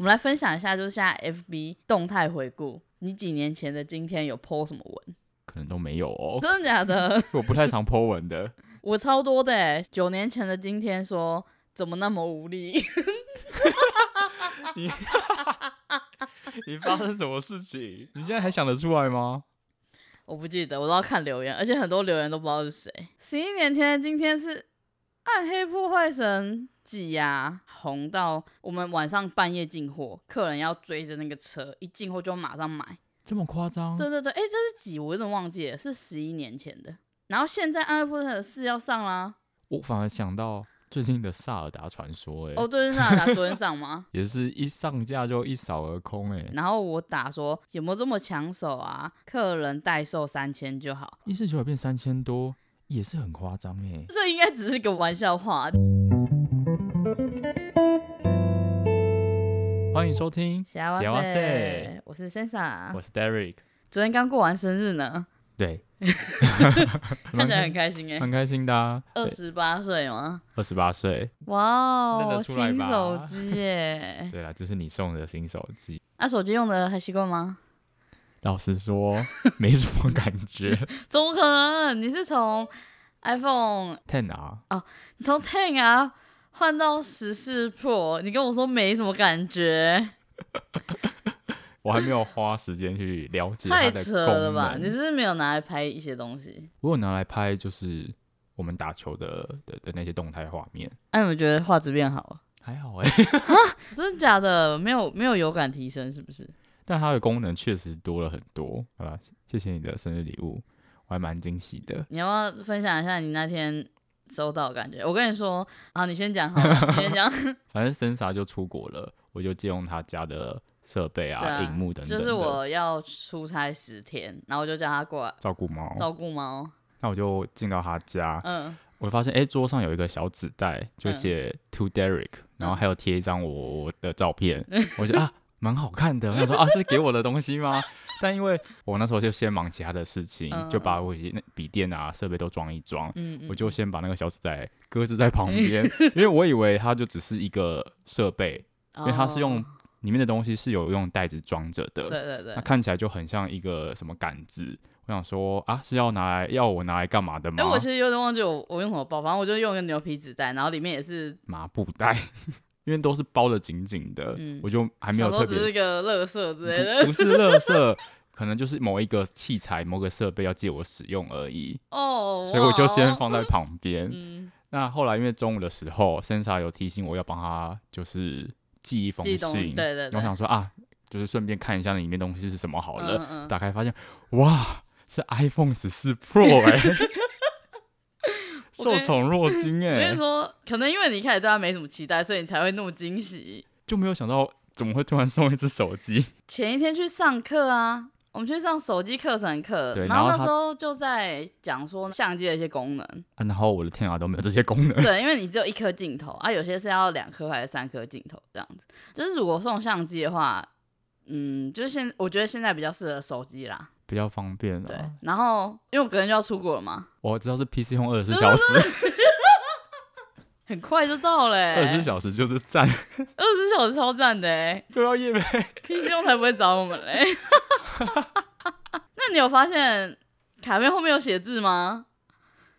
我们来分享一下，就是现在 FB 动态回顾，你几年前的今天有 po 什么文？可能都没有哦。真的假的？我不太常 po 文的。我超多的哎，九年前的今天说怎么那么无力？你 你发生什么事情？你现在还想得出来吗？我不记得，我都要看留言，而且很多留言都不知道是谁。十一年前的今天是暗黑破坏神几呀？红到我们晚上半夜进货，客人要追着那个车，一进货就马上买，这么夸张？对对对，哎，这是几？我有点忘记了，是十一年前的。然后现在《暗黑破坏神四》要上啦，我反而想到最近的《萨尔达传说》哎，哦，对，是萨尔达昨天上吗？也是一上架就一扫而空哎。然后我打说有没有这么抢手啊？客人代售三千就好，一四九九变三千多，也是很夸张哎。这应该只是个玩笑话。欢迎收听，谢哇塞，我是 Sansa，我是 Derek，昨天刚过完生日呢。对，看起来很开心哎，很开心的啊。二十八岁吗？二十八岁，哇哦，新手机耶！对啦，就是你送的新手机。那手机用的还习惯吗？老实说，没什么感觉。怎么可能？你是从 iPhone Ten 啊？哦，你从 Ten 啊换到十四 Pro，你跟我说没什么感觉。我还没有花时间去了解它的。太扯了吧？你是不是没有拿来拍一些东西？我有拿来拍，就是我们打球的的的那些动态画面。哎、啊，我觉得画质变好了？还好哎、欸。真的假的？没有没有有感提升是不是？但它的功能确实多了很多。好吧，谢谢你的生日礼物，我还蛮惊喜的。你要不要分享一下你那天收到的感觉？我跟你说，好，你先讲好了，你先讲。反正森莎就出国了，我就借用他家的。设备啊，荧、啊、幕等等。就是我要出差十天，然后我就叫他过来照顾猫。照顾猫。那我就进到他家，嗯，我发现哎、欸，桌上有一个小纸袋，就写 To Derek，、嗯、然后还有贴一张我的照片。嗯、我觉得啊，蛮好看的。我说啊，是给我的东西吗？但因为我那时候就先忙其他的事情，嗯、就把我那笔电啊设备都装一装、嗯嗯，我就先把那个小纸袋搁置在旁 边，因为我以为它就只是一个设备，因为它是用。里面的东西是有用袋子装着的，对对对，那看起来就很像一个什么杆子。我想说啊，是要拿来要我拿来干嘛的吗？哎，我其实有点忘记我我用什么包，反正我就用一个牛皮纸袋，然后里面也是麻布袋，因为都是包的紧紧的、嗯，我就还没有特别。只是一个乐色之类的，不，不是乐色，可能就是某一个器材、某个设备要借我使用而已。哦，所以我就先放在旁边、嗯。那后来因为中午的时候，Sansa 有提醒我要帮他，就是。寄一封信，对对对，我想说啊，就是顺便看一下里面东西是什么好了。嗯嗯，打开发现，哇，是 iPhone 十四 Pro 哎、欸，受宠若惊哎、欸。我跟你说，可能因为你一开始对他没什么期待，所以你才会那么惊喜，就没有想到怎么会突然送一只手机。前一天去上课啊。我们去上手机课程课，然后那时候就在讲说相机的一些功能。啊，然后我的天啊，都没有这些功能。对，因为你只有一颗镜头啊，有些是要两颗还是三颗镜头这样子。就是如果送相机的话，嗯，就是现我觉得现在比较适合手机啦，比较方便啊。对，然后因为我隔天就要出国了嘛，我知道是 PC Home 二十四小时，很快就到了。二十四小时就是赞，二十四小时超赞的哎，又要夜配，PC Home 才不会找我们嘞。那你有发现卡片后面有写字吗？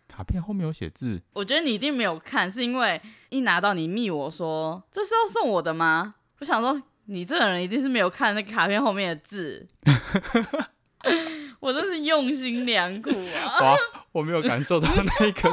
卡片后面有写字，我觉得你一定没有看，是因为一拿到你密我说，这是要送我的吗？我想说你这个人一定是没有看那个卡片后面的字，我真是用心良苦啊！哇，我没有感受到那个，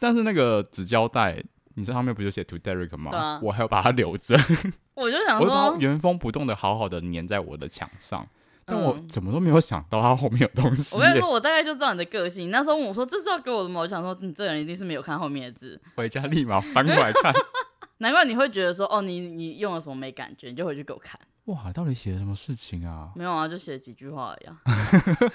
但是那个纸胶带，你这上面不就写 To Derek 吗？啊、我还要把它留着，我就想说，我原封不动的好好的粘在我的墙上。但我怎么都没有想到它后面有东西、欸。我跟你说，我大概就知道你的个性。那时候问我说：“这是要给我的吗？”我想说，你这个人一定是没有看后面的字。回家立马翻过来看。难怪你会觉得说：“哦，你你用了什么没感觉？”你就回去给我看。哇，到底写了什么事情啊？没有啊，就写了几句话而已、啊。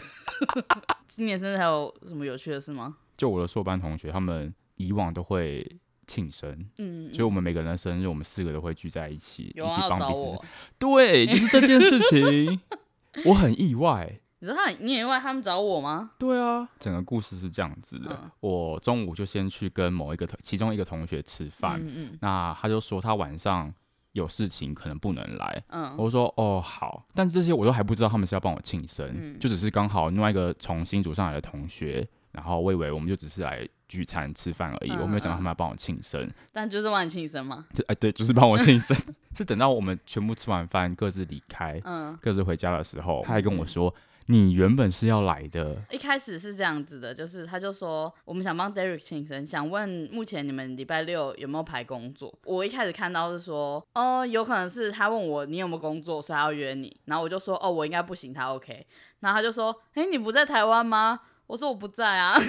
今年生日还有什么有趣的事吗？就我的硕班同学，他们以往都会庆生，嗯，所以我们每个人的生日，我们四个都会聚在一起，啊、一起帮彼此。对，就是这件事情。我很意外，你说他，你也意外他们找我吗？对啊，整个故事是这样子的。嗯、我中午就先去跟某一个同，其中一个同学吃饭。嗯嗯。那他就说他晚上有事情可能不能来。嗯，我说哦好，但这些我都还不知道他们是要帮我庆生，嗯就只是刚好另外一个从新组上来的同学，然后我以为我们就只是来聚餐吃饭而已，嗯我没有想到他们要帮我庆生。但就是帮你庆生嘛。对哎对，就是帮我庆生，是等到我们全部吃完饭各自离开，嗯，各自回家的时候，他还跟我说。你原本是要来的，一开始是这样子的，就是他就说我们想帮 Derek 庆生，想问目前你们礼拜六有没有排工作。我一开始看到是说，哦，有可能是他问我你有没有工作，所以他要约你。然后我就说，哦，我应该不行，他 OK。然后他就说，哎，你不在台湾吗？我说我不在啊。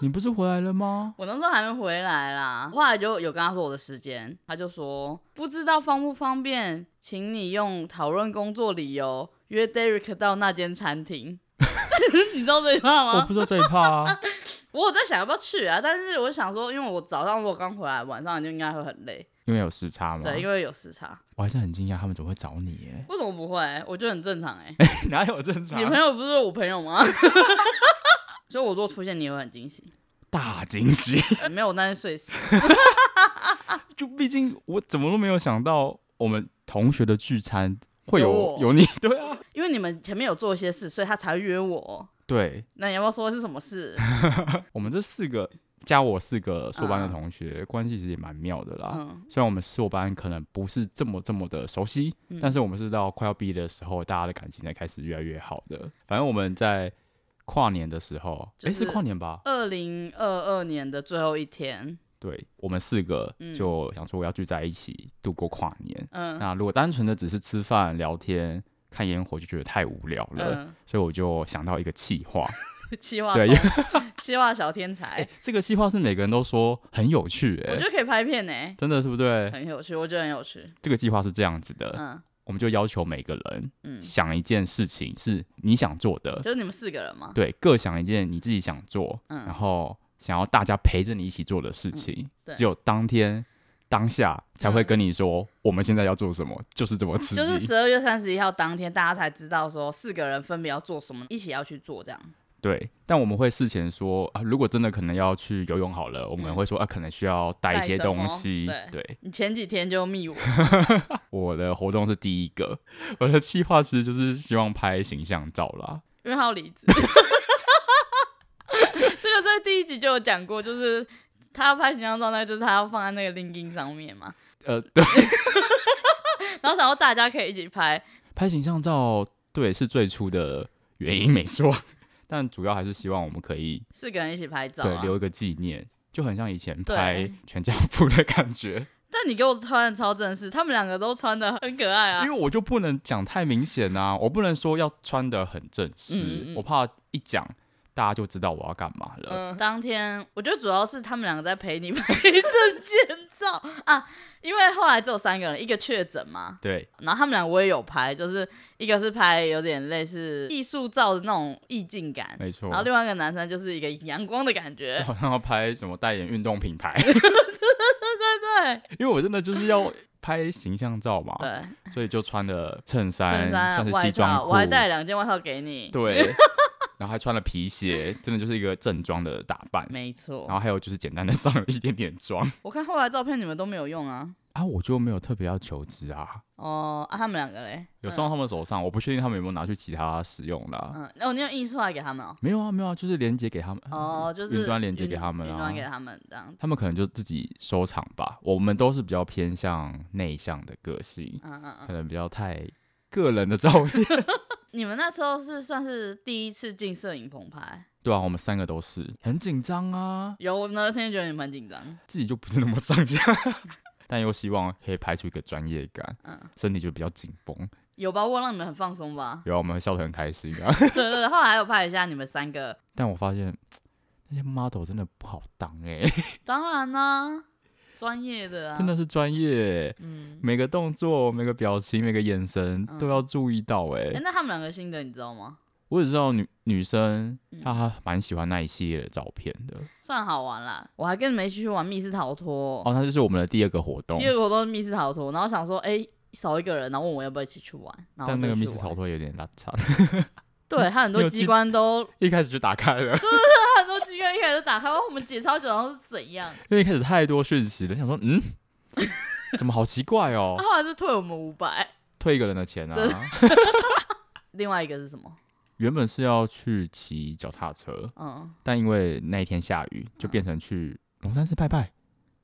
你不是回来了吗？我那时候还没回来啦。后来就有跟他说我的时间，他就说不知道方不方便，请你用讨论工作理由。约 Derek 到那间餐厅，你知道这一趴吗？我不知道这一趴啊。我有在想要不要去啊，但是我想说，因为我早上如果刚回来，晚上就应该会很累。因为有时差嘛。对，因为有时差。我还是很惊讶，他们怎么会找你？哎，为什么不会？我觉得很正常哎。哪有正常？你朋友不是我朋友吗？所以我如果出现，你也会很惊喜。大惊喜。没有，但是睡死。就毕竟我怎么都没有想到，我们同学的聚餐。会有有，有你，对啊，因为你们前面有做一些事，所以他才会约我。对，那你要不要说是什么事？我们这四个加我四个硕班的同学，嗯、关系其实也蛮妙的啦。嗯、虽然我们硕班可能不是这么这么的熟悉，嗯、但是我们是到快要毕业的时候，大家的感情才开始越来越好的。反正我们在跨年的时候，哎，是跨年吧？二零二二年的最后一天。对，我们四个就想说我要聚在一起度过跨年。嗯，那如果单纯的只是吃饭聊天看烟火，就觉得太无聊了，嗯、所以我就想到一个企划。企划对，企划小天才。欸、这个企划是每个人都说很有趣、欸，哎，我觉得可以拍片呢、欸，真的是不对？很有趣，我觉得很有趣。这个计划是这样子的，嗯，我们就要求每个人，嗯，想一件事情是你想做的，就是你们四个人吗？对，各想一件你自己想做，嗯，然后。想要大家陪着你一起做的事情，嗯、只有当天当下才会跟你说，嗯、我们现在要做什么，就是这么刺激。就是十二月三十一号当天，大家才知道说四个人分别要做什么，一起要去做这样。对，但我们会事前说啊，如果真的可能要去游泳好了，我们会说啊，可能需要带一些东西。对，对你前几天就密我，我的活动是第一个，我的计划其实就是希望拍形象照啦，因为他要离职。这个在第一集就有讲过，就是他要拍形象照，那就是他要放在那个 LinkedIn 上面嘛。呃，对。然后想要大家可以一起拍，拍形象照，对，是最初的原因没错，但主要还是希望我们可以四个人一起拍照，对，留一个纪念，就很像以前拍全家福的感觉。但你给我穿的超正式，他们两个都穿的很可爱啊。因为我就不能讲太明显啊，我不能说要穿的很正式，嗯嗯，我怕一讲。大家就知道我要干嘛了。嗯，当天我觉得主要是他们两个在陪你拍证件照啊，因为后来只有三个人，一个确诊嘛。对。然后他们俩我也有拍，就是一个是拍有点类似艺术照的那种意境感，没错。然后另外一个男生就是一个阳光的感觉，好像要拍什么代言运动品牌。对对对。因为我真的就是要拍形象照嘛，对，所以就穿的衬衫、衬衫、算是西装裤，我还带两件外套给你。对。然后还穿了皮鞋，真的就是一个正装的打扮。没错。然后还有就是简单的上了一点点妆。我看后来照片你们都没有用啊。啊，我就没有特别要求职啊。哦，啊，他们两个嘞？有送到他们手上，嗯、我不确定他们有没有拿去其他使用啦。嗯，哦，你有印出来给他们哦？没有啊，没有啊，就是连接给他们。哦，就是云端连接给他们啊。云端给他们这样。他们可能就自己收藏吧。我们都是比较偏向内向的个性，嗯嗯嗯，可能比较太个人的照片。你们那时候是算是第一次进摄影棚拍？对啊，我们三个都是很紧张啊。有，我那天觉得你们很紧张，自己就不是那么上下。但又希望可以拍出一个专业感，嗯，身体就比较紧绷。有吧？我让你们很放松吧？有啊，我们笑得很开心啊。对对对，后来还有拍一下你们三个。但我发现 那些 model 真的不好当哎、欸。当然啦、啊，专业的啊，真的是专业。嗯，每个动作、每个表情、每个眼神都要注意到哎、欸。哎、嗯欸，那他们两个新的你知道吗？我只知道女女生她蛮喜欢那一系列的照片的，算好玩啦。我还跟你们一起去玩密室逃脱哦，那就是我们的第二个活动。第二个活动是密室逃脱，然后想说，哎、欸，少一个人，然后问我要不要一起去玩。但那个密室逃脱有点拉惨。对，他很多 机关都一开始就打开了。对对对，很多机关一开始就打开，我们解超久，然后是怎样？因为一开始太多讯息了，想说，嗯。怎么好奇怪哦？他后来是退我们五百，退一个人的钱啊。另外一个是什么？原本是要去骑脚踏车，嗯，但因为那一天下雨，就变成去龙山寺拜拜，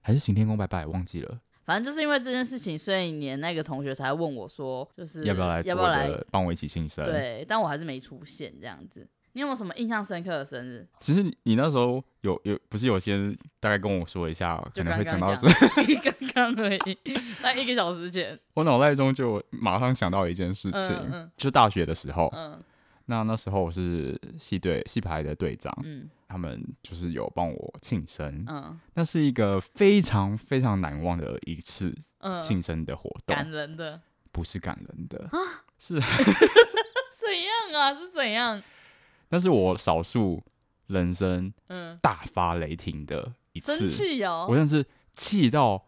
还是行天宫拜拜，忘记了。反正就是因为这件事情，所以你那个同学才问我说，就是要不要来，要不要来帮我一起庆生？对，但我还是没出现这样子。你有没有什么印象深刻的生日？其实你那时候有有不是有些大概跟我说一下，可能会讲到这，刚刚而已，那一个小时前，我脑袋中就马上想到一件事情，嗯嗯、就是大学的时候，嗯、那那时候我是系队系排的队长，嗯、他们就是有帮我庆生，嗯、那是一个非常非常难忘的一次庆生的活动，感人的，不是感人的，啊、是怎样啊？是怎样？那是我少数人生大发雷霆的一次，生气哦、我真的是气到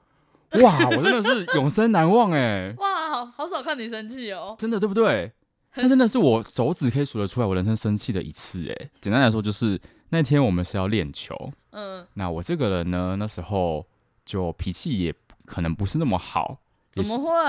哇！我真的是 永生难忘哎！哇，好好少看你生气哦，真的对不对？那真的是我手指可以数得出来我人生生气的一次哎。简单来说，就是那天我们是要练球，嗯，那我这个人呢，那时候就脾气也可能不是那么好，怎么会？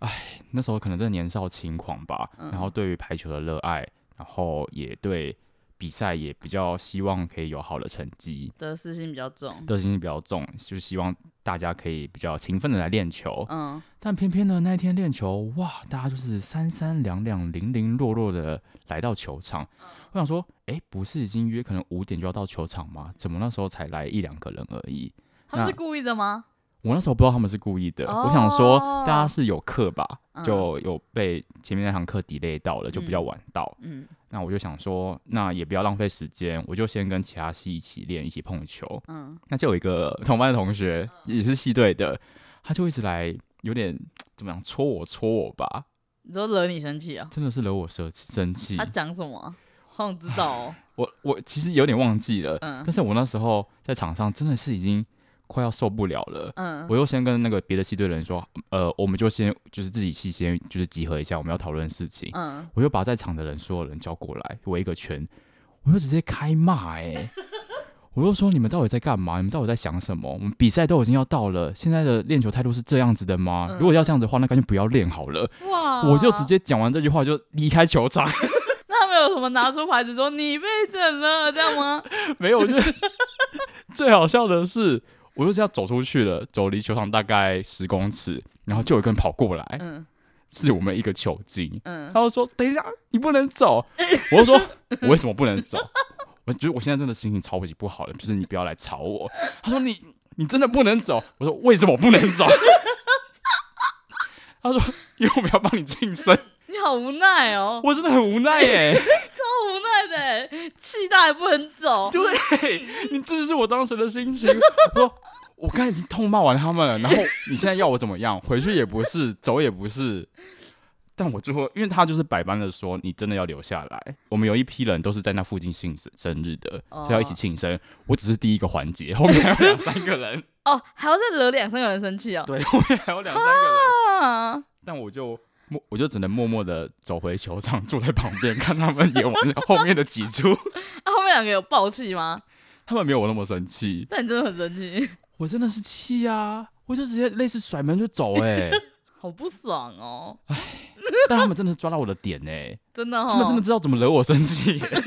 哎，那时候可能真的年少轻狂吧，嗯、然后对于排球的热爱。然后也对比赛也比较希望可以有好的成绩，得失心比较重，得失心比较重，就希望大家可以比较勤奋的来练球。嗯，但偏偏呢那一天练球，哇，大家就是三三两两、零零落落的来到球场。嗯、我想说，哎，不是已经约可能五点就要到球场吗？怎么那时候才来一两个人而已？他们是故意的吗？我那时候不知道他们是故意的，哦、我想说大家是有课吧，嗯、就有被前面那堂课 delay 到了，就比较晚到。嗯，那我就想说，那也不要浪费时间，我就先跟其他系一起练，一起碰球。嗯，那就有一个同班的同学，也是系队的，他就一直来，有点怎么样，戳我戳我吧。你说惹你生气啊？真的是惹我生生气。他讲什么？好想知道哦。我我其实有点忘记了，嗯，但是我那时候在场上真的是已经。快要受不了了，嗯，我又先跟那个别的系队的人说，呃，我们就先就是自己系先就是集合一下，我们要讨论事情，嗯，我又把在场的人所有人叫过来围一个圈，我就直接开骂，哎，我又说你们到底在干嘛？你们到底在想什么？我们比赛都已经要到了，现在的练球态度是这样子的吗？嗯、如果要这样子的话，那干脆不要练好了。哇，我就直接讲完这句话就离开球场。那他们有什么拿出牌子说你被整了这样吗？没有，就最好笑的是。我就是要走出去了，走离球场大概十公尺，然后就有一个人跑过来，嗯，是我们一个球精，嗯，他就说：“等一下，你不能走。” 我就说：“我为什么不能走？”我觉得我现在真的心情超级不好了，就是你不要来吵我。他说：“你你真的不能走。”我说：“为什么不能走？” 他说：“因为我们要帮你晋升。”你好无奈哦，我真的很无奈耶，超无奈的，气大也不能走。对，你这就是我当时的心情。我说我刚才已经痛骂完他们了，然后你现在要我怎么样？回去也不是，走也不是。但我最后，因为他就是百般的说，你真的要留下来。我们有一批人都是在那附近庆生生日的，就要一起庆生。我只是第一个环节，后面还有两三个人。哦，还要再惹两三个人生气哦。对，后面还有两三个人。但我就。默，我就只能默默的走回球场，坐在旁边看他们演完后面的几出。啊，后面两个有爆气吗？他们没有我那么生气。但你真的很生气。我真的是气啊！我就直接类似甩门就走，欸，哎，好不爽哦。哎，但他们真的抓到我的点哎，欸，真的，哦，他们真的知道怎么惹我生气，欸。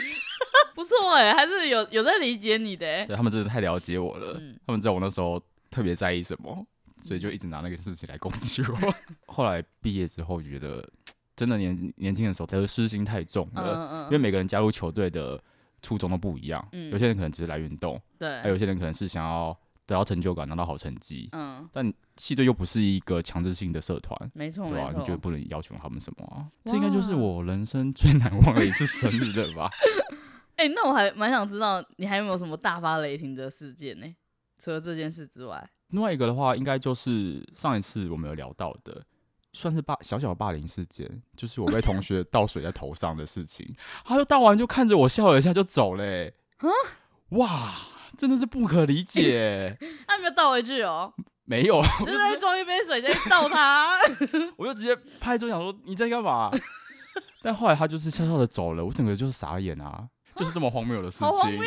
不错哎，欸，还是有有在理解你的，欸。对，他们真的太了解我了，嗯，他们知道我那时候特别在意什么。所以就一直拿那个事情来攻击我。后来毕业之后，觉得真的年年轻的时候得失心太重了。嗯嗯。因为每个人加入球队的初衷都不一样。嗯。有些人可能只是来运动。对。还有些人可能是想要得到成就感，拿到好成绩。嗯。但系队又不是一个强制性的社团。没错。对吧？你就不能要求他们什么啊？这应该就是我人生最难忘的一次生日了吧？哎，那我还蛮想知道，你还有没有什么大发雷霆的事件呢？除了这件事之外。另外一个的话，应该就是上一次我们有聊到的，算是霸小小霸凌事件，就是我被同学 倒水在头上的事情。他就倒完就看着我笑了一下就走了。欸，蛤哇，真的是不可理解。他没有倒回去哦？没有，就是在装一杯水在倒他。我就直接拍桌想说你在干嘛？但后来他就是悄悄的走了，我整个就是傻眼啊。就是这么荒谬的事情，好荒谬！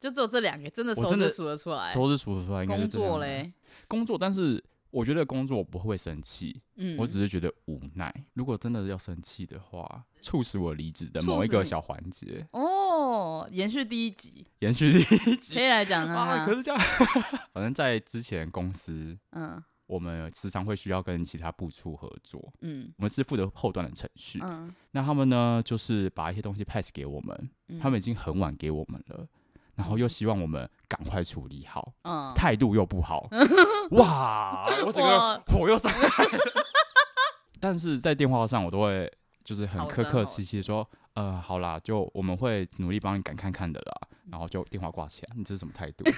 就只有这两个，真的手指数得出来，手指数得出来，应该是这样。工作嘞，工作，但是我觉得工作我不会生气，嗯，我只是觉得无奈。如果真的要生气的话，促使我离职的某一个小环节哦，延续第一集，延续第一集可以来讲啊。可是这样，反正在之前公司，嗯，我们时常会需要跟其他部处合作，嗯，我们是负责后端的程序，嗯，那他们呢，就是把一些东西 pass 给我们，嗯，他们已经很晚给我们了。然后又希望我们赶快处理好，嗯，态度又不好，哇，我整个火又上来了。但是在电话上我都会就是很客客气气说，呃，好啦，就我们会努力帮你赶看看的啦。然后就电话挂起来，你这是什么态度？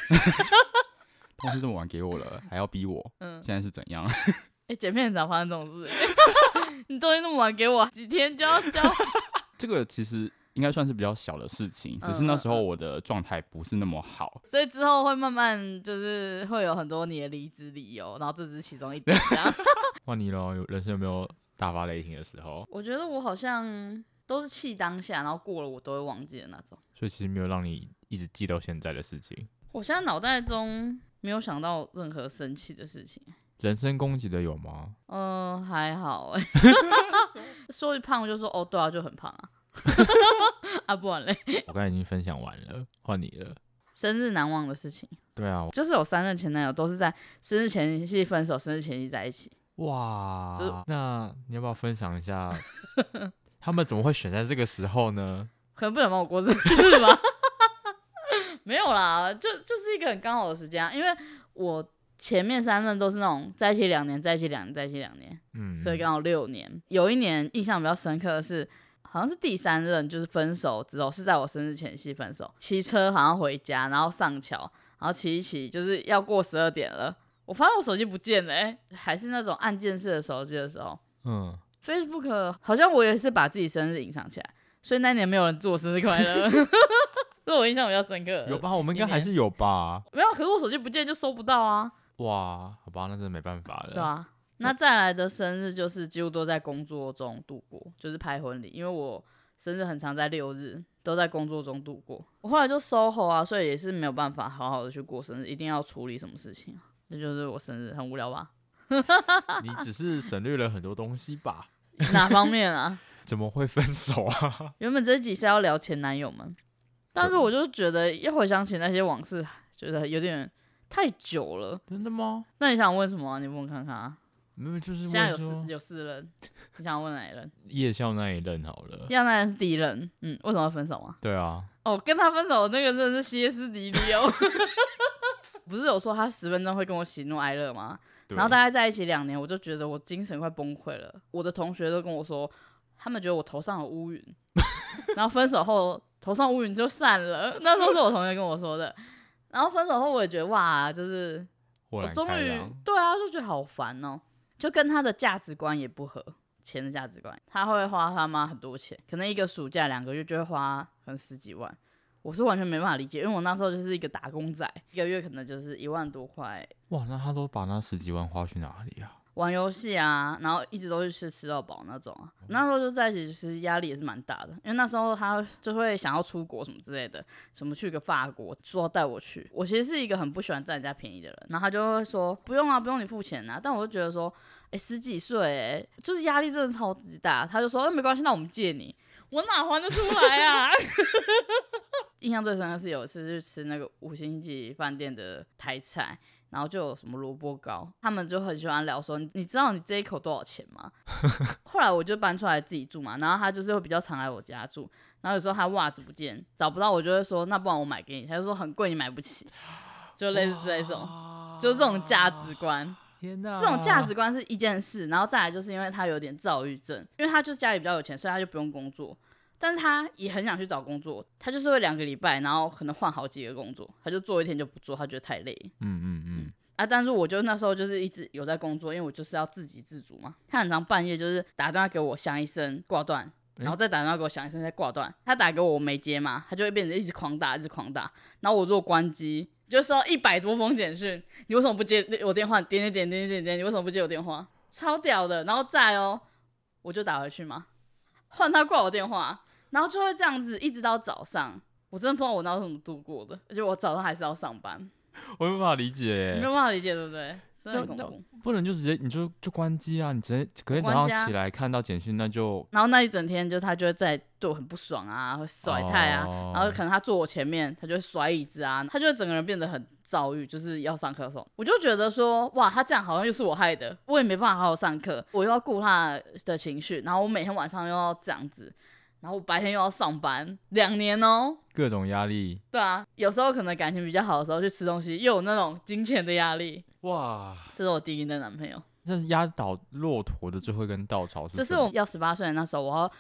东西这么晚给我了，还要逼我，嗯，现在是怎样？哎，剪片怎么发生这种事？你东西那么晚给我，几天就要交？这个其实。应该算是比较小的事情，只是那时候我的状态不是那么好，嗯，所以之后会慢慢就是会有很多你的离职理由，然后这只是其中一点。这样换你咯，有人生有没有大发雷霆的时候？我觉得我好像都是气当下，然后过了我都会忘记的那种。所以其实没有让你一直记到现在的事情。我现在脑袋中没有想到任何生气的事情。人身攻击的有吗？嗯、呃，还好哎。说胖就说哦，对啊，就很胖啊。啊，不玩嘞！我刚才已经分享完了，换你了。生日难忘的事情。对啊，就是有三任前男友都是在生日前夕分手，生日前夕在一起。哇，就那你要不要分享一下，他们怎么会选在这个时候呢？可能不想帮我过生日吧？没有啦，就就是一个很刚好的时间啊，因为我前面三任都是那种在一起两年，在一起两年，在一起两年，嗯，所以刚好六年。有一年印象比较深刻的是。好像是第三任，就是分手之后是在我生日前夕分手。骑车好像回家，然后上桥，然后骑一骑，就是要过十二点了。我发现我手机不见了，哎，还是那种按键式的手机的时候。嗯。Facebook 好像我也是把自己生日隐藏起来，所以那年没有人祝我生日快乐。这我印象比较深刻。有吧？我们应该还是有吧？没有，可是我手机不见就收不到啊。哇，好吧，那真的没办法了。对啊。那再来的生日就是几乎都在工作中度过，就是拍婚礼，因为我生日很常在六日，都在工作中度过。我后来就 SOHO 啊，所以也是没有办法好好的去过生日，一定要处理什么事情。这就是我生日，很无聊吧？你只是省略了很多东西吧？哪方面啊？怎么会分手啊？原本这一集是要聊前男友们，但是我就觉得一回想起那些往事，觉得有点太久了。真的吗？那你想问什么啊？你问我看看啊。没有，就是现在有四有四任，你想要问哪一任？夜校那一任好了。夜校那一任是第一任，嗯，为什么要分手啊？对啊。哦，跟他分手那个真的是歇斯底里哦。不是有说他十分钟会跟我喜怒哀乐吗？然后大概在一起两年，我就觉得我精神快崩溃了。我的同学都跟我说，他们觉得我头上有乌云，然后分手后头上乌云就散了。那时候是我同学跟我说的。然后分手后我也觉得哇，就是我终于对啊，就觉得好烦哦。就跟他的价值观也不合，钱的价值观，他会花他妈很多钱，可能一个暑假两个月就会花可能十几万，我是完全没办法理解，因为我那时候就是一个打工仔，一个月可能就是一万多块。哇，那他都把那十几万花去哪里啊？玩游戏啊，然后一直都是吃吃到饱那种啊。那时候就在一起，其实压力也是蛮大的，因为那时候他就会想要出国什么之类的，什么去个法国，说要带我去。我其实是一个很不喜欢占人家便宜的人，然后他就会说不用啊，不用你付钱啊。但我就觉得说，哎、十几岁，哎，就是压力真的超级大。他就说，那、没关系，那我们借你，我哪还得出来啊？印象最深的是有一次去吃那个五星级饭店的台菜。然后就有什么萝卜糕，他们就很喜欢聊说，你知道你这一口多少钱吗？后来我就搬出来自己住嘛，然后他就是会比较常来我家住，然后有时候他袜子不见找不到，我就会说那不然我买给你，他就说很贵你买不起，就类似这种，就是这种价值观。天哪，这种价值观是一件事，然后再来就是因为他有点躁郁症，因为他就家里比较有钱，所以他就不用工作。但是他也很想去找工作，他就是会两个礼拜，然后可能换好几个工作，他就做一天就不做，他觉得太累。嗯嗯嗯。啊，但是我就那时候就是一直有在工作，因为我就是要自给自足嘛。他很常半夜就是打电话给我响一声挂断，然后再打电话给我响一声再挂断。他打给我我没接嘛，他就会变成一直狂打，一直狂打。然后我如果关机，就收到一百多封简讯，你为什么不接我电话？点点点点点点，你为什么不接我电话？超屌的。然后再哦，我就打回去嘛，换他挂我电话。然后就会这样子，一直到早上，我真的不知道我那是怎么度过的，而且我早上还是要上班，我没办法理解，没有办法理解，对不对？真的很恐怖。不能就直接你就就关机啊！你直接隔天早上起来看到简讯，那就然后那一整天就他就会在对我很不爽啊，会甩态啊，哦、然后可能他坐我前面，他就会甩椅子啊，他就会整个人变得很躁郁，就是要上课的时候，我就觉得说哇，他这样好像又是我害的，我也没办法好好上课，我又要顾他的情绪，然后我每天晚上又要这样子。然后我白天又要上班，两年哦，各种压力。对啊，有时候可能感情比较好的时候去吃东西，又有那种金钱的压力。哇，这是我第一任男朋友。这是压倒骆驼的最后一根稻草是。就是我要十八岁的那时候，我要。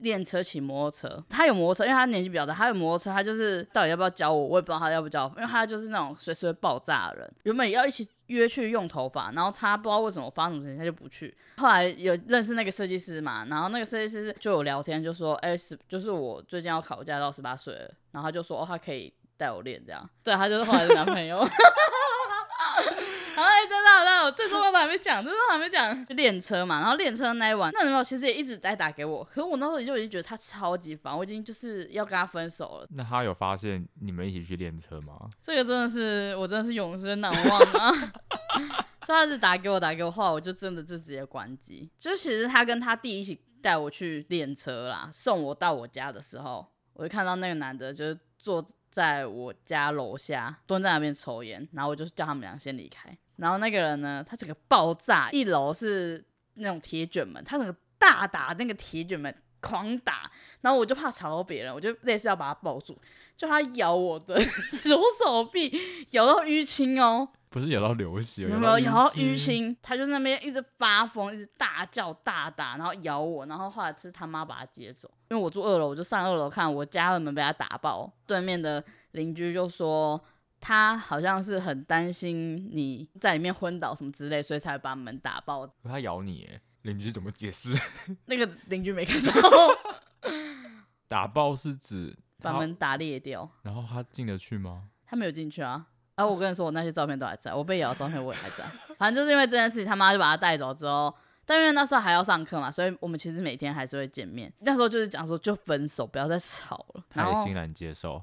练车骑摩托车，他有摩托车，因为他年纪比较大，他有摩托车，他就是到底要不要教我，我也不知道他要不要教，因为他就是那种随时会爆炸的人。原本要一起约去用头发，然后他不知道为什么发生什么事情，他就不去。后来有认识那个设计师嘛，然后那个设计师就有聊天，就说，哎、欸，就是我最近要考驾照，十八岁了，然后他就说，哦，他可以带我练这样。对，他就是后来的男朋友。哎，真的，真的，我最重要的还没讲，最重要还没讲，就练车嘛。然后练车那一晚，那男朋友其实也一直在打给我，可是我那时候就已经觉得他超级烦，我已经就是要跟他分手了。那他有发现你们一起去练车吗？这个真的是我真的是永生难忘啊！所以他一直打给我，打给我，后来我就真的就直接关机。就其实他跟他弟一起带我去练车啦，送我到我家的时候，我就看到那个男的，就是坐在我家楼下蹲在那边抽烟，然后我就叫他们俩先离开。然后那个人呢，他整个爆炸，一楼是那种铁卷门，他整个大打那个铁卷门，狂打。然后我就怕吵到别人，我就类似要把他抱住，就他咬我的 左手臂，咬到淤青哦，不是咬到流血，有没有咬到淤青？他就那边一直发疯，一直大叫大打，然后咬我，然后后来是他妈把他接走，因为我住二楼，我就上二楼看我家的门被他打爆，对面的邻居就说。他好像是很担心你在里面昏倒什么之类，所以才把门打爆。他咬你，哎，邻居怎么解释？那个邻居没看到。打爆是指把门打裂掉。然后他进得去吗？他没有进去啊。然后我跟你说，我那些照片都还在，我被咬的照片我也还在。反正就是因为这件事情，他妈就把他带走之后，但因为那时候还要上课嘛，所以我们其实每天还是会见面。那时候就是讲说，就分手，不要再吵了。他也欣然接受。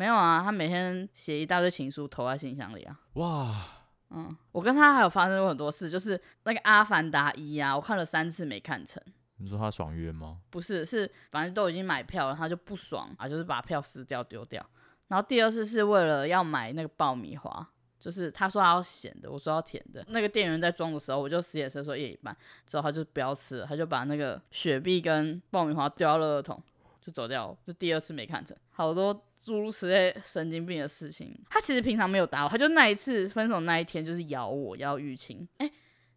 没有啊，他每天写一大堆情书投在信箱里啊。哇，嗯，我跟他还有发生过很多事，就是那个《阿凡达一》啊，我看了三次没看成。你说他爽约吗？不是，是反正都已经买票了，他就不爽啊，就是把票撕掉丢掉。然后第二次是为了要买那个爆米花，就是他说他要咸的，我说要甜的。那个店员在装的时候，我就死也是说一人一半，之后他就不要吃了，他就把那个雪碧跟爆米花丢到垃圾桶就走掉了。这第二次没看成，好多。诸如此类神经病的事情，他其实平常没有打我，他就那一次分手那一天就是咬我，咬淤青。哎、欸，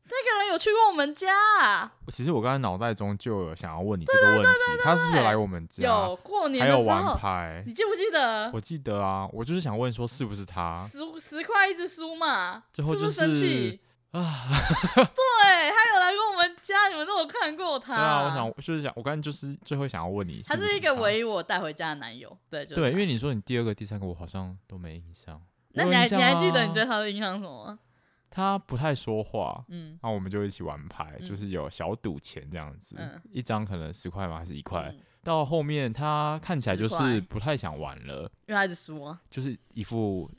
那个人有去过我们家啊？其实我刚才脑袋中就有想要问你这个问题，他是不是有来我们家？有过年的时候还有玩牌，你记不记得？我记得啊，我就是想问说是不是他？十十块一直输嘛，最后就是，是不是生气？啊，对，他有来过我们家，你们都有看过他。对啊，我想就是想，我刚才就是最后想要问你是是他，他是一个唯一我带回家的男友。对，就是、对，因为你说你第二个、第三个，我好像都没印象。那你还、啊、你还记得你对他的印象是什么？他不太说话，嗯，然后我们就一起玩牌，嗯、就是有小赌钱这样子，嗯、一张可能十块嘛？还是一块？嗯、到后面他看起来就是不太想玩了，因为他一直输啊，就是一副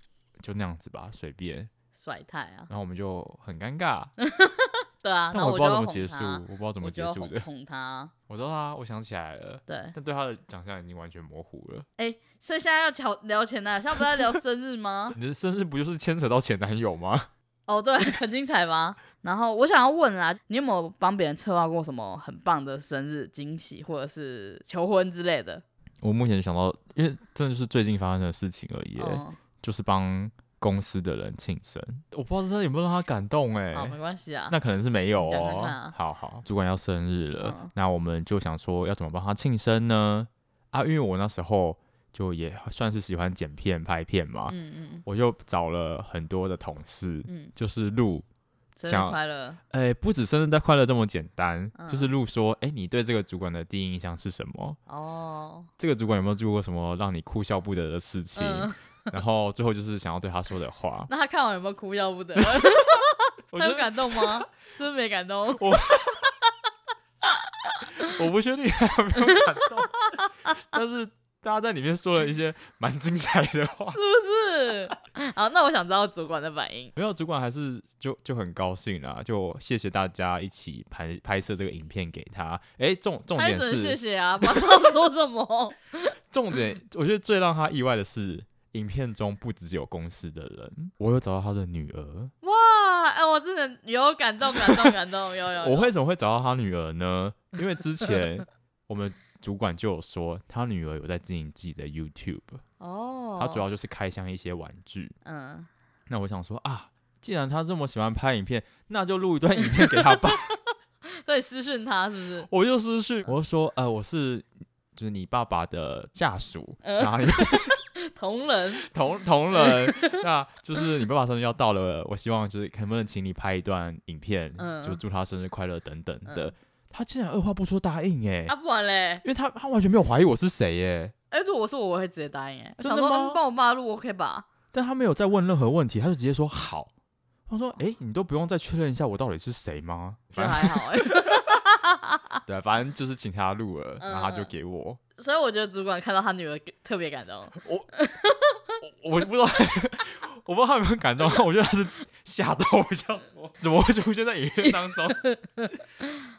就那样子吧，随便。甩态啊，然后我们就很尴尬，对啊，但我不知道怎么结束，我不知道怎么结束的。哄他，我知道他，我想起来了，对，但对他的长相已经完全模糊了。哎，所以现在要聊聊前男友，现在不是在聊生日吗？你的生日不就是牵扯到前男友吗？哦，对，很精彩吧？然后我想要问啊，你有没有帮别人策划过什么很棒的生日惊喜，或者是求婚之类的？我目前想到，因为真的就是最近发生的事情而已，就是帮。公司的人庆生，我不知道他有没有让他感动哎、欸。好，没关系啊。那可能是没有哦。啊、好好，主管要生日了，嗯、那我们就想说要怎么帮他庆生呢？啊，因为我那时候就也算是喜欢剪片拍片嘛，嗯嗯，我就找了很多的同事，嗯，就是录生日快乐，哎、欸，不止生日快乐这么简单，嗯、就是录说，哎、欸，你对这个主管的第一印象是什么？哦，这个主管有没有做过什么让你哭笑不得的事情？嗯 然后最后就是想要对他说的话。那他看完有没有哭要不得？他有感动吗？是没感动？我我不确定他有没有感动，但是大家在里面说了一些蛮精彩的话，是不是？好，那我想知道主管的反应。没有，主管还是就就很高兴啦，就谢谢大家一起拍拍摄这个影片给他。哎、欸，重重点是谢谢啊，不知道说什么。重点，我觉得最让他意外的是，影片中不只有公司的人，我有找到他的女儿。哇，哎、欸，我真的有感动，感动，感动，有有，有。我为什么会找到他女儿呢？因为之前 我们。主管就有说，他女儿有在经营自己的 YouTube 哦，他主要就是开箱一些玩具。嗯，那我想说啊，既然他这么喜欢拍影片，那就录一段影片给他吧。对，私讯他是不是？我就私讯，我就说，呃，我是就是你爸爸的下属，嗯、然后同人，同同人，那就是你爸爸生日要到了，我希望就是能不能请你拍一段影片，嗯、就祝他生日快乐等等的。嗯他竟然二话不说答应哎！啊不然嘞，因为他他完全没有怀疑我是谁耶！哎，如果我说我会直接答应哎，真的吗？帮我爸录 OK 吧？但他没有再问任何问题，他就直接说好。他说：“哎，你都不用再确认一下我到底是谁吗？”反正还好哎。对，反正就是请他录了，然后他就给我。所以我觉得主管看到他女儿特别感动。我 我不知道，我不知道他有没有感动，我觉得他是吓到我，这样怎么会出现在影片当中？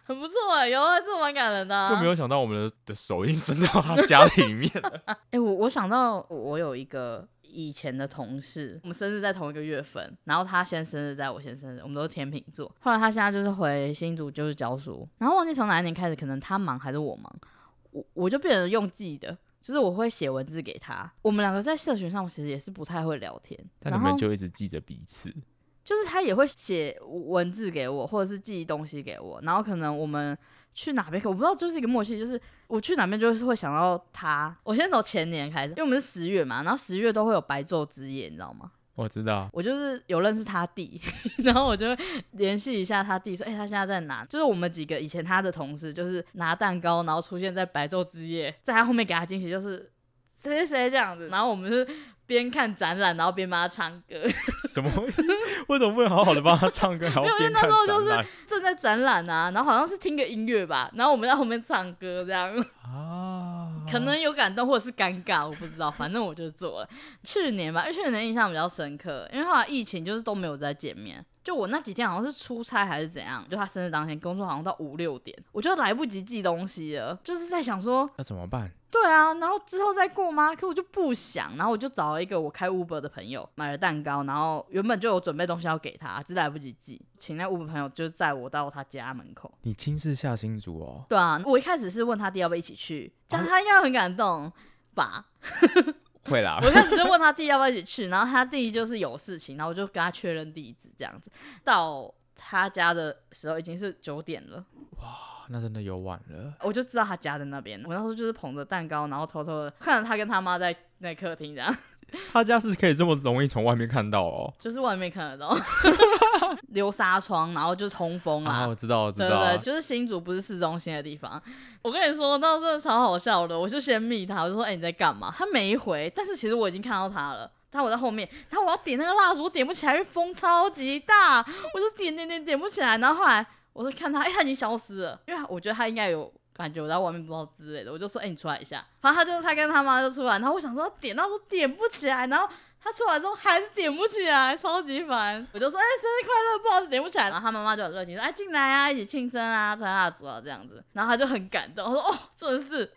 很不错哎，有啊，这蛮感人的、啊。就没有想到我们的的手印伸到他家里面了哎、欸，我我想到我有一个以前的同事，我们生日在同一个月份，然后他先生日在我先生日，我们都是天秤座。后来他现在就是回新竹就是教书，然后忘记从哪一年开始，可能他忙还是我忙，我我就变成用记的，就是我会写文字给他。我们两个在社群上其实也是不太会聊天，但你们就一直记着彼此。就是他也会写文字给我，或者是寄东西给我，然后可能我们去哪边，我不知道，就是一个默契，就是我去哪边就是会想到他。我先从前年开始，因为我们是十月嘛，然后十月都会有白昼之夜，你知道吗？我知道，我就是有认识他弟，然后我就联系一下他弟，说，哎、欸，他现在在哪？就是我们几个以前他的同事，就是拿蛋糕，然后出现在白昼之夜，在他后面给他惊喜，就是谁谁谁这样子，然后我们是。边看展览，然后边帮他唱歌。什么？为什么不能好好的帮他唱歌？然后边看展览？因为那时候就是正在展览啊，然后好像是听个音乐吧，然后我们在后面唱歌这样。啊。可能有感动或者是尴尬，我不知道，反正我就做了。去年吧，因为去年印象比较深刻，因为后来疫情就是都没有再见面。就我那几天好像是出差还是怎样，就他生日当天工作好像到五六点，我就来不及寄东西了，就是在想说那怎么办？对啊，然后之后再过吗？可我就不想，然后我就找了一个我开 Uber 的朋友买了蛋糕，然后原本就有准备东西要给他，只来不及寄，请那 Uber 朋友就载我到他家门口。你亲自下新竹哦？对啊，我一开始是问他弟要不要一起去，这样他应该很感动吧？会啦，我一开始就问他弟要不要一起去，然后他弟就是有事情，然后我就跟他确认地址，这样子到他家的时候已经是九点了。哇，那真的有晚了。我就知道他家在那边，我那时候就是捧着蛋糕，然后偷偷的看着他跟他妈在那客厅这样。他家是可以这么容易从外面看到哦，就是外面看得到，流纱窗，然后就通风啦。啊，我知道，我知道，对对对，就是新竹不是市中心的地方。我跟你说，那真的超好笑的。我就先密他，我就说：“哎、欸，你在干嘛？”他没回，但是其实我已经看到他了。他我在后面，他我要点那个蜡烛，我点不起来，因为风超级大，我就点点点点不起来。然后后来我就看他，哎、欸，他已经消失了，因为我觉得他应该有。感觉我在外面不知道之类的，我就说：“哎、欸，你出来一下。”反正他就他跟他妈就出来，然后我想说点到都点不起来，然后他出来之后还是点不起来，超级烦。我就说：“哎、欸，生日快乐，不好意思点不起来。”然后他妈妈就很热情说：“哎，进来啊，一起庆生啊，吹蜡烛啊，这样子。”然后他就很感动，我说：“哦，真的是。”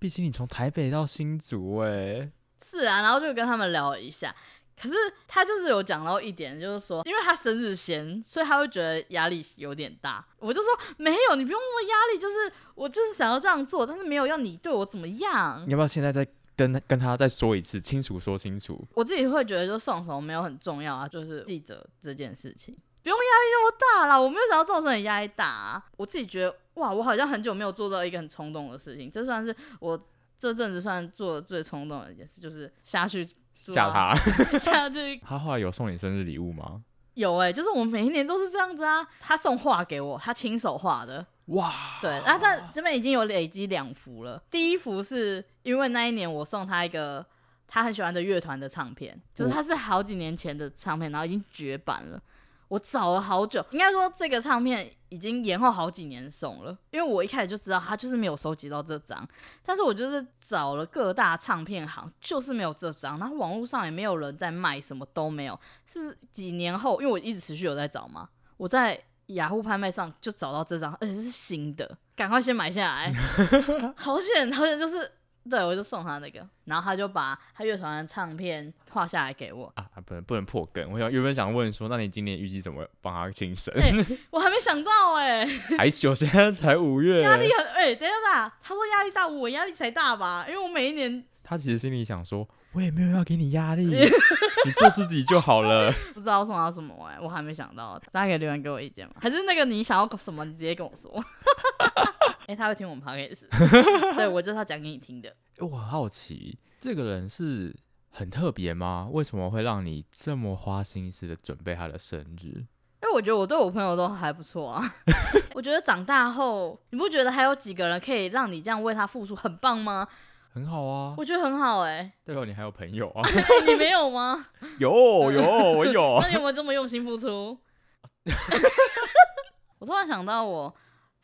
毕竟你从台北到新竹、欸，哎，是啊，然后就跟他们聊了一下。可是他就是有讲到一点，就是说，因为他生日先，所以他会觉得压力有点大。我就说没有，你不用那么压力，就是我就是想要这样做，但是没有要你对我怎么样。你要不要现在再跟他跟他再说一次，清楚说清楚？我自己会觉得，就送什么没有很重要啊，就是记者这件事情，不用压力那么大啦。我没有想要造成你压力大。我自己觉得，哇，我好像很久没有做到一个很冲动的事情，这算是我这阵子算做的最冲动的一件事，就是下去。吓他，吓去。他后来有送你生日礼物吗？有哎、欸，就是我们每一年都是这样子啊。他送画给我，他亲手画的。哇，对，然后他这边已经有累积两幅了。第一幅是因为那一年我送他一个他很喜欢的乐团的唱片，就是他是好几年前的唱片，然后已经绝版了。我找了好久，应该说这个唱片已经延后好几年送了，因为我一开始就知道他就是没有收集到这张，但是我就是找了各大唱片行，就是没有这张，然后网络上也没有人在卖，什么都没有。是几年后，因为我一直持续有在找嘛，我在雅虎拍卖上就找到这张，而且是新的，赶快先买下来，好险，好险，就是。对，我就送他那个，然后他就把他乐团的唱片画下来给我啊，不能不能破梗。我想原本想问说，那你今年预计怎么帮他庆生？欸、我还没想到哎、欸，还久，现在才五月，压力很哎、欸，等一下，他说压力大，我压力才大吧？因为我每一年，他其实心里想说，我也没有要给你压力，你做自己就好了。不知道送他什么哎、欸，我还没想到，大家可以留言给我意见吗？还是那个你想要什么，你直接跟我说。哎、欸，他会听我们 podcast，对，我就是要讲给你听的。我很好奇，这个人是很特别吗？为什么会让你这么花心思的准备他的生日？因为我觉得我对我朋友都还不错啊。我觉得长大后，你不觉得还有几个人可以让你这样为他付出，很棒吗？很好啊，我觉得很好哎、欸。代表你还有朋友啊？你没有吗？有有，我有。那你有没有这么用心付出？我突然想到我。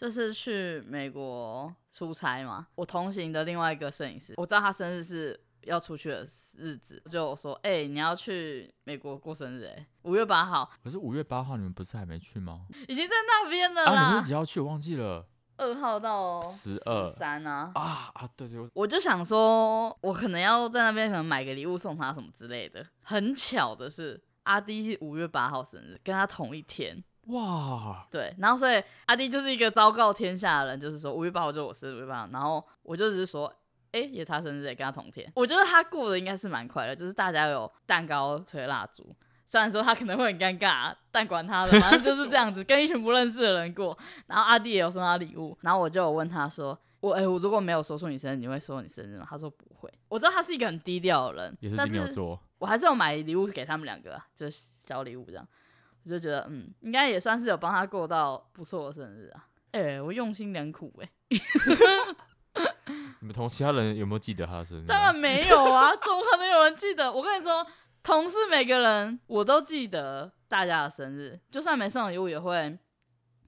这是去美国出差嘛？我同行的另外一个摄影师，我知道他生日是要出去的日子，就说：“哎、欸，你要去美国过生日？哎，五月八号。”可是五月八号你们不是还没去吗？已经在那边了啦。啊，你们几号去？我忘记了。二号到十二三啊。啊啊，对对。我就想说，我可能要在那边可能买个礼物送他什么之类的。很巧的是，阿滴五月八号生日，跟他同一天。哇，对，然后所以阿弟就是一个昭告天下的人，就是说五月八号就是我生日，五月八号，然后我就只是说，哎，也他生日也跟他同天，我觉得他过得应该是蛮快乐，就是大家有蛋糕、吹蜡烛，虽然说他可能会很尴尬，但管他的，反正就是这样子，跟一群不认识的人过。然后阿弟也有送他礼物，然后我就有问他说，我哎，我如果没有说出你生日，你会说你生日吗？他说不会。我知道他是一个很低调的人，也是金牛座，我还是有买礼物给他们两个，就是小礼物这样。我就觉得，嗯，应该也算是有帮他过到不错的生日啊。哎、欸，我用心良苦哎、欸。你们同其他人有没有记得他的生日？当然没有啊，怎么可能有人记得？我跟你说，同事每个人我都记得大家的生日，就算没送礼物也会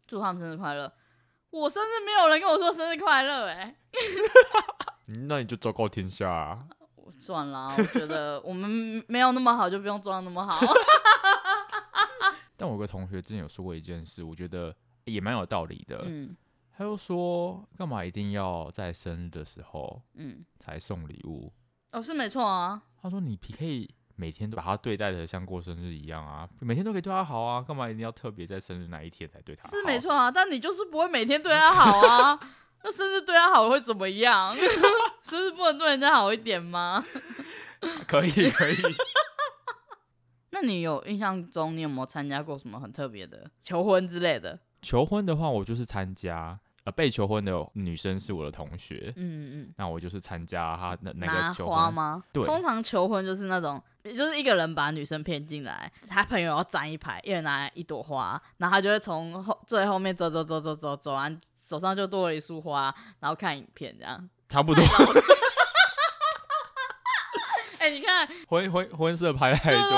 祝他们生日快乐。我生日没有人跟我说生日快乐哎、欸。那你就昭告天下啊。算了，我觉得我们没有那么好，就不用装那么好。但我有个同学之前有说过一件事，我觉得也蛮有道理的。嗯，他就说，干嘛一定要在生日的时候，嗯，才送礼物？哦，是没错啊。他说，你可以每天都把他对待的像过生日一样啊，每天都可以对他好啊，干嘛一定要特别在生日那一天才对他好？是没错啊，但你就是不会每天对他好啊。那生日对他好会怎么样？生日不能对人家好一点吗？可以，可以。那你有印象中，你有没有参加过什么很特别的求婚之类的？求婚的话，我就是参加，呃，被求婚的女生是我的同学，嗯嗯，那我就是参加她那那个求婚吗？对，通常求婚就是那种，就是一个人把女生骗进来，他朋友要站一排，一人拿一朵花，然后他就会从后最后面走走走走走，走完手上就多了一束花，然后看影片这样，差不多。哎、欸，你看 婚婚婚色拍太多，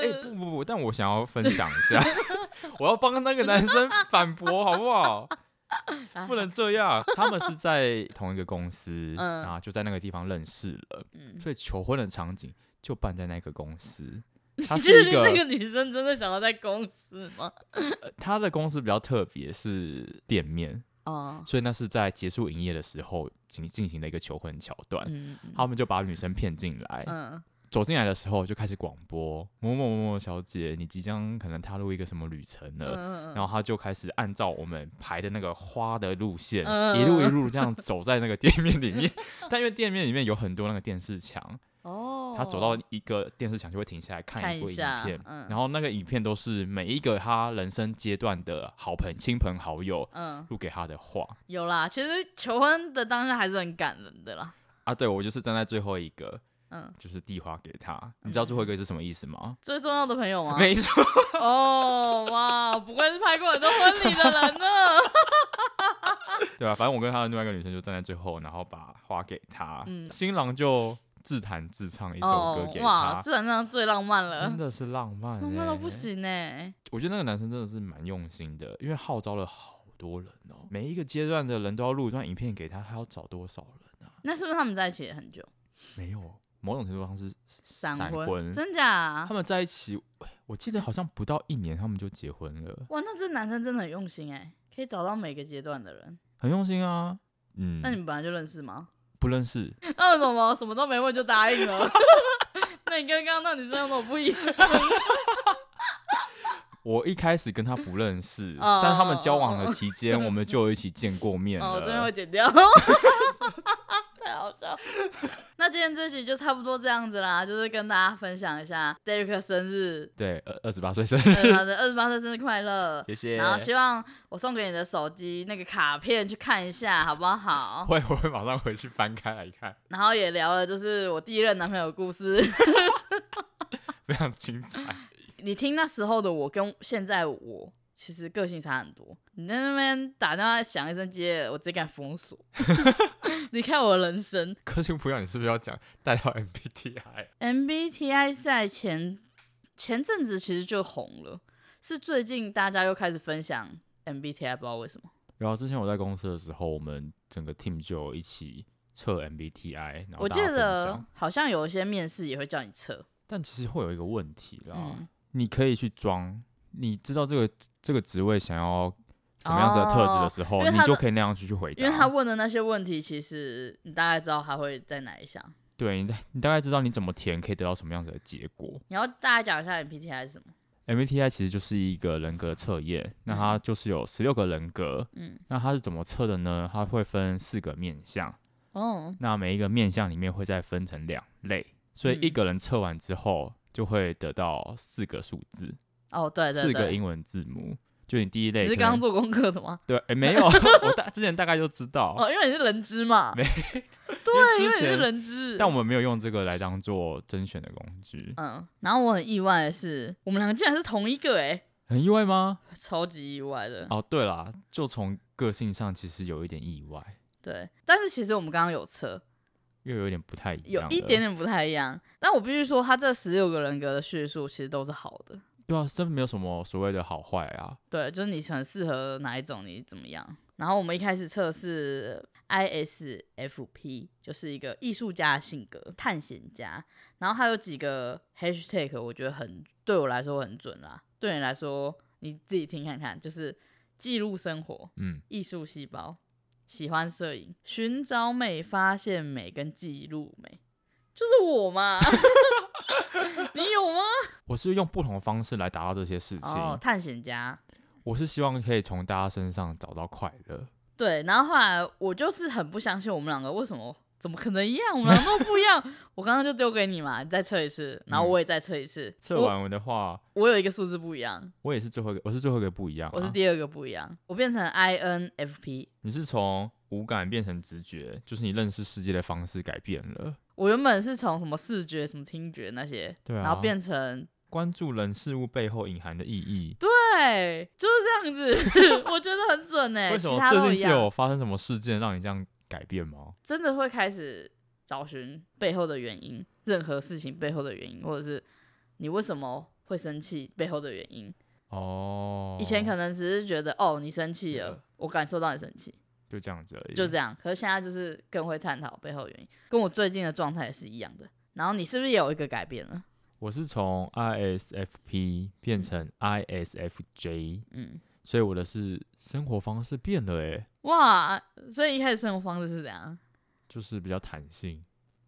哎、欸、不不不，但我想要分享一下，我要帮那个男生反驳好不好？不能这样，他们是在同一个公司，嗯、然后就在那个地方认识了，嗯、所以求婚的场景就办在那个公司。他是一个那个女生真的想要在公司吗？呃、他的公司比较特别，是店面。哦，所以那是在结束营业的时候进进行的一个求婚桥段，他们就把女生骗进来，嗯、走进来的时候就开始广播某某某某小姐，你即将可能踏入一个什么旅程了，嗯、然后他就开始按照我们排的那个花的路线，嗯、一路一路这样走在那个店面里面，但因为店面里面有很多那个电视墙。哦，他走到一个电视墙就会停下来看一部影片，嗯、然后那个影片都是每一个他人生阶段的好朋亲朋好友录给他的话。有啦，其实求婚的当下还是很感人的啦。啊，对，我就是站在最后一个，嗯，就是递花给他。你知道最后一个是什么意思吗？最重要的朋友吗？没错。哦，哇，不愧是拍过很多婚礼的人呢。对啊，反正我跟他的另外一个女生就站在最后，然后把花给他。嗯，新郎就自弹自唱一首歌给他，哦、哇，自弹自唱最浪漫了，真的是浪漫，浪漫到不行哎！我觉得那个男生真的是蛮用心的，因为号召了好多人哦，每一个阶段的人都要录一段影片给他，他要找多少人啊？那是不是他们在一起也很久？没有，某种程度上是闪婚，婚，真假？他们在一起，我记得好像不到一年，他们就结婚了。哇，那这男生真的很用心哎，可以找到每个阶段的人，很用心啊。嗯，那你们本来就认识吗？不认识。那为什么什么都没问就答应了？那你跟刚刚那女生有什么不一样？我一开始跟他不认识，哦、但他们交往的期间，我们就一起见过面了。哦，这边会剪掉。太好笑。那今天这集就差不多这样子啦，就是跟大家分享一下 Derek 生日，对，二二十八岁生日，好的，二十八岁生日快乐，谢谢。然后希望我送给你的手机那个卡片去看一下，好不好？会，我会马上回去翻开来看。然后也聊了，就是我第一任男朋友的故事，非常精彩。你听那时候的我跟现在我。其实个性差很多，你在那边打电话响一声接，我直接敢封锁。你看我的人生，个性不一样，你是不是要讲带到 MBTI？MBTI 赛前前阵子其实就红了，是最近大家又开始分享 MBTI，不知道为什么。然后之前我在公司的时候，我们整个 team 就一起测 MBTI，然后我记得好像有一些面试也会叫你测，但其实会有一个问题啦，嗯、你可以去装。你知道这个这个职位想要什么样子的特质的时候，哦、你就可以那样去去回答。因为他问的那些问题，其实你大概知道他会在哪一项。对，你你大概知道你怎么填可以得到什么样子的结果。你要大概讲一下 MBTI 是什么？MBTI 其实就是一个人格测验，那它就是有十六个人格。嗯，那它是怎么测的呢？它会分四个面相。哦，那每一个面相里面会再分成两类，所以一个人测完之后就会得到四个数字。哦，对对对，四个英文字母，就你第一类。你是刚刚做功课的吗？对，哎，没有，我大之前大概就知道。哦，因为你是人资嘛。没。对，因为你是人资。但我们没有用这个来当做甄选的工具。嗯，然后我很意外的是，我们两个竟然是同一个，哎，很意外吗？超级意外的。哦，对啦，就从个性上其实有一点意外。对，但是其实我们刚刚有测，又有点不太一样，有一点点不太一样。但我必须说，他这十六个人格的叙述其实都是好的。对啊，真没有什么所谓的好坏啊。对，就是你很适合哪一种，你怎么样。然后我们一开始测试 ISFP，就是一个艺术家的性格，探险家。然后还有几个 hashtag，我觉得很对我来说很准啦。对你来说，你自己听看看，就是记录生活，嗯，艺术细胞，喜欢摄影，寻找美，发现美，跟记录美，就是我嘛。你有吗？我是用不同的方式来达到这些事情。哦，探险家，我是希望可以从大家身上找到快乐。对，然后后来我就是很不相信我们两个为什么怎么可能一样？我们两个都不一样。我刚刚就丢给你嘛，你再测一次，然后我也再测一次。测、嗯、完的话我，我有一个数字不一样。我也是最后一个，我是最后一个不一样、啊。我是第二个不一样，我变成 INFP。你是从五感变成直觉，就是你认识世界的方式改变了。我原本是从什么视觉、什么听觉那些，对啊，然后变成关注人事物背后隐含的意义。对，就是这样子，我觉得很准哎。为什么最近是有发生什么事件让你这样改变吗？真的会开始找寻背后的原因，任何事情背后的原因，或者是你为什么会生气背后的原因。哦，以前可能只是觉得哦，你生气了，我感受到你生气。就这样子而已，就这样。可是现在就是更会探讨背后原因，跟我最近的状态也是一样的。然后你是不是也有一个改变了？我是从 ISFP 变成 ISFJ，嗯，所以我的是生活方式变了诶。哇，所以一开始生活方式是怎样？就是比较弹性，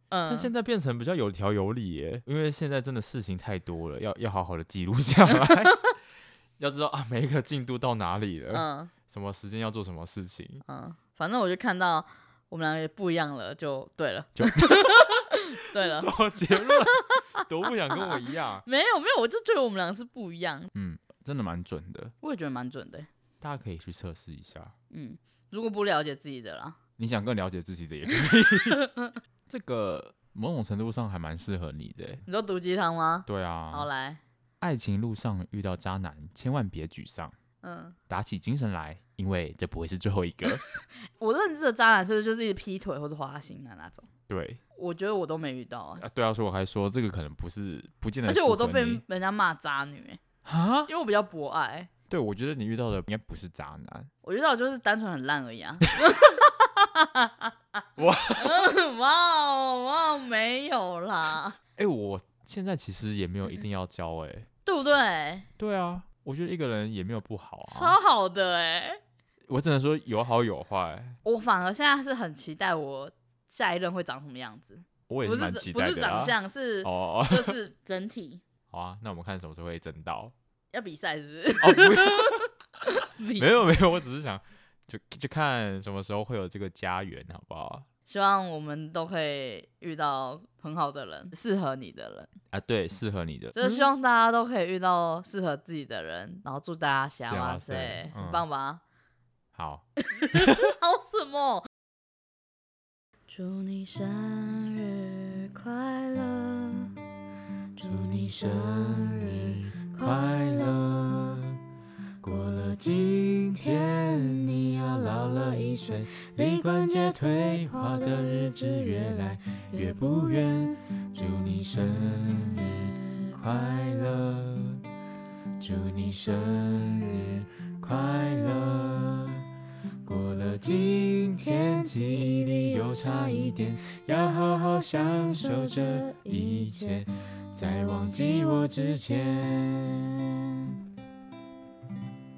嗯，但现在变成比较有条有理耶，因为现在真的事情太多了，要要好好的记录下来，要知道啊每一个进度到哪里了，嗯。什么时间要做什么事情？嗯，反正我就看到我们两个也不一样了，就对了，就 对了。什么结论？都不想跟我一样？没有没有，我就觉得我们两个是不一样。嗯，真的蛮准的。我也觉得蛮准的。大家可以去测试一下。嗯，如果不了解自己的啦，你想更了解自己的也可以。这个某种程度上还蛮适合你的。你说毒鸡汤吗？对啊。好来，爱情路上遇到渣男，千万别沮丧。嗯，打起精神来，因为这不会是最后一个。我认知的渣男是不是就是一直劈腿或者花心的那种？对，我觉得我都没遇到啊。啊，对啊，所以我还说这个可能不是不见得，而且我都被人家骂渣女啊，因为我比较博爱。对，我觉得你遇到的应该不是渣男，我遇到的就是单纯很烂而已啊。哇 哇哇，没有啦。哎、欸，我现在其实也没有一定要交哎、欸，对不对？对啊，我觉得一个人也没有不好啊，超好的哎、欸。我只能说有好有坏。我反而现在是很期待我下一任会长什么样子。我也是蛮期待的、啊不，不是长相，是哦，就是整体。好啊，那我们看什么时候会争到？要比赛是不是？哦，不用。没有没有，我只是想就就看什么时候会有这个家园，好不好？希望我们都可以遇到很好的人，适合你的人啊，对，适合你的，就是希望大家都可以遇到适合自己的人，然后祝大家幸せ，嗯、很棒吧？好，好什么？祝你生日快乐！祝你生日快乐！今天，你要老了一岁，膝关节退化的日子越来越不远。祝你生日快乐！祝你生日快乐！过了今天，记忆里又差一点，要好好享受这一切，在忘记我之前。